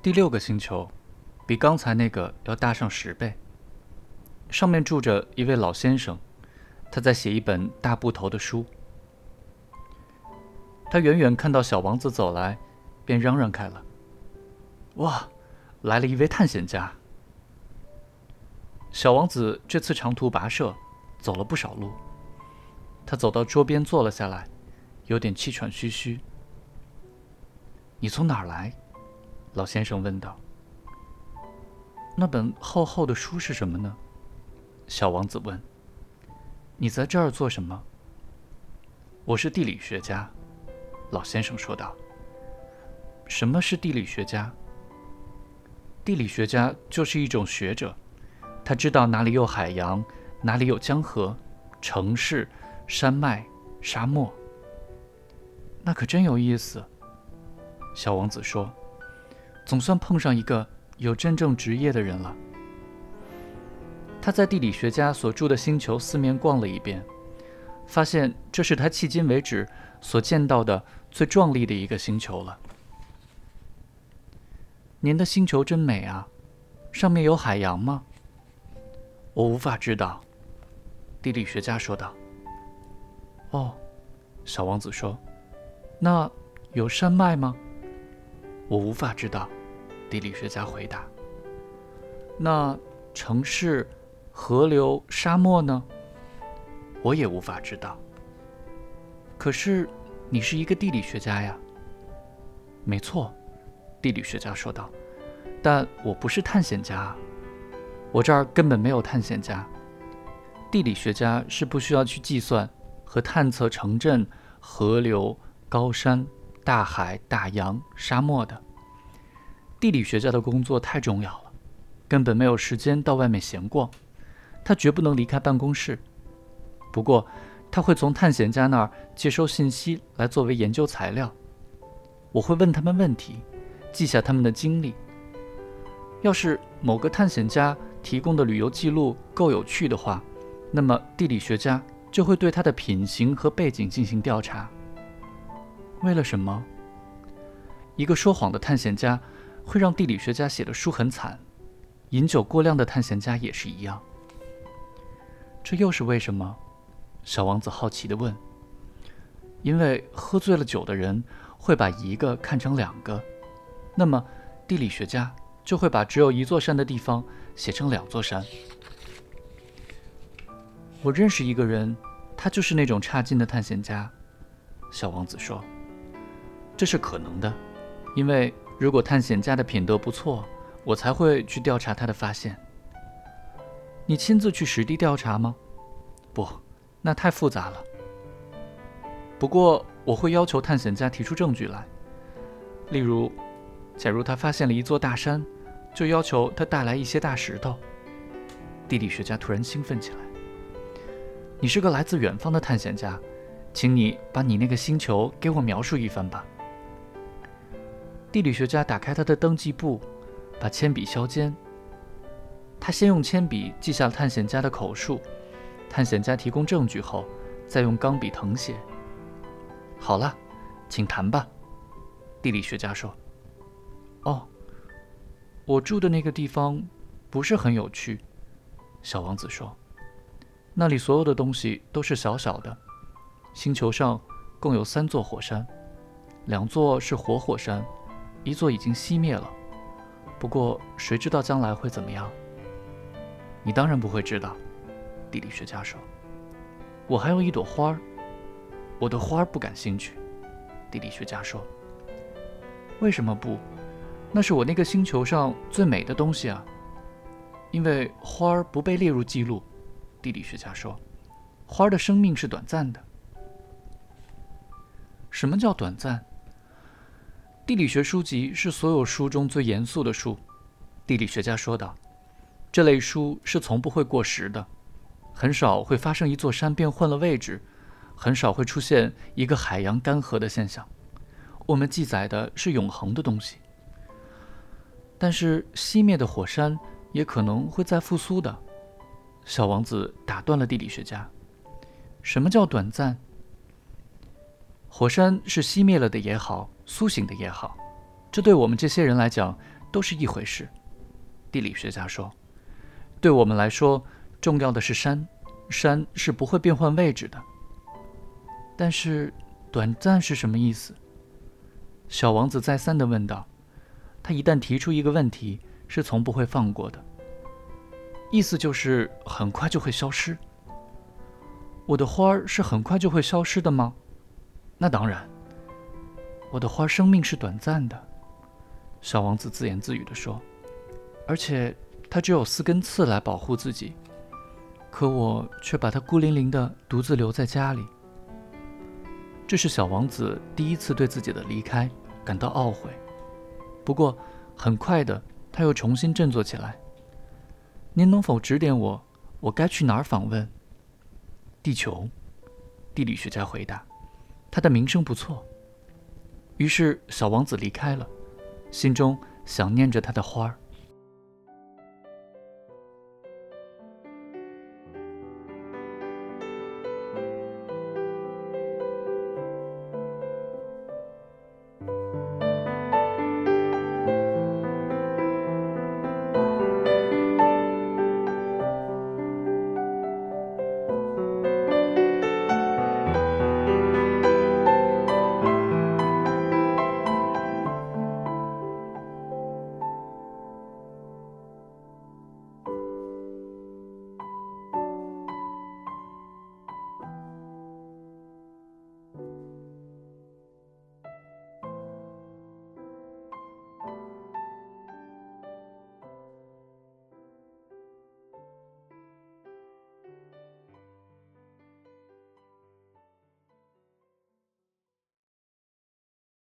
第六个星球，比刚才那个要大上十倍。上面住着一位老先生，他在写一本大部头的书。他远远看到小王子走来，便嚷嚷开了：“哇，来了一位探险家！”小王子这次长途跋涉，走了不少路。他走到桌边坐了下来，有点气喘吁吁。“你从哪儿来？”老先生问道。“那本厚厚的书是什么呢？”小王子问。“你在这儿做什么？”“我是地理学家。”老先生说道。“什么是地理学家？”“地理学家就是一种学者。”他知道哪里有海洋，哪里有江河、城市、山脉、沙漠。那可真有意思。小王子说：“总算碰上一个有真正职业的人了。”他在地理学家所住的星球四面逛了一遍，发现这是他迄今为止所见到的最壮丽的一个星球了。您的星球真美啊，上面有海洋吗？我无法知道，地理学家说道。“哦，小王子说，那有山脉吗？”我无法知道，地理学家回答。“那城市、河流、沙漠呢？”我也无法知道。可是，你是一个地理学家呀。没错，地理学家说道，但我不是探险家。我这儿根本没有探险家。地理学家是不需要去计算和探测城镇、河流、高山、大海、大洋、沙漠的。地理学家的工作太重要了，根本没有时间到外面闲逛。他绝不能离开办公室。不过，他会从探险家那儿接收信息来作为研究材料。我会问他们问题，记下他们的经历。要是某个探险家，提供的旅游记录够有趣的话，那么地理学家就会对他的品行和背景进行调查。为了什么？一个说谎的探险家会让地理学家写的书很惨，饮酒过量的探险家也是一样。这又是为什么？小王子好奇地问。因为喝醉了酒的人会把一个看成两个，那么地理学家就会把只有一座山的地方。写成两座山。我认识一个人，他就是那种差劲的探险家。小王子说：“这是可能的，因为如果探险家的品德不错，我才会去调查他的发现。你亲自去实地调查吗？不，那太复杂了。不过我会要求探险家提出证据来，例如，假如他发现了一座大山。”就要求他带来一些大石头。地理学家突然兴奋起来：“你是个来自远方的探险家，请你把你那个星球给我描述一番吧。”地理学家打开他的登记簿，把铅笔削尖。他先用铅笔记下探险家的口述，探险家提供证据后，再用钢笔誊写。好了，请谈吧。地理学家说：“哦。”我住的那个地方不是很有趣，小王子说：“那里所有的东西都是小小的。星球上共有三座火山，两座是活火山，一座已经熄灭了。不过谁知道将来会怎么样？你当然不会知道。”地理学家说：“我还有一朵花儿，我对花儿不感兴趣。”地理学家说：“为什么不？”那是我那个星球上最美的东西啊，因为花儿不被列入记录。地理学家说，花儿的生命是短暂的。什么叫短暂？地理学书籍是所有书中最严肃的书。地理学家说道，这类书是从不会过时的，很少会发生一座山变换了位置，很少会出现一个海洋干涸的现象。我们记载的是永恒的东西。但是熄灭的火山也可能会再复苏的。小王子打断了地理学家：“什么叫短暂？火山是熄灭了的也好，苏醒的也好，这对我们这些人来讲都是一回事。地理学家说：“对我们来说，重要的是山，山是不会变换位置的。但是，短暂是什么意思？”小王子再三地问道。他一旦提出一个问题，是从不会放过的。意思就是很快就会消失。我的花儿是很快就会消失的吗？那当然。我的花生命是短暂的，小王子自言自语地说。而且它只有四根刺来保护自己，可我却把它孤零零的独自留在家里。这是小王子第一次对自己的离开感到懊悔。不过很快的，他又重新振作起来。您能否指点我，我该去哪儿访问？地球，地理学家回答。他的名声不错。于是小王子离开了，心中想念着他的花儿。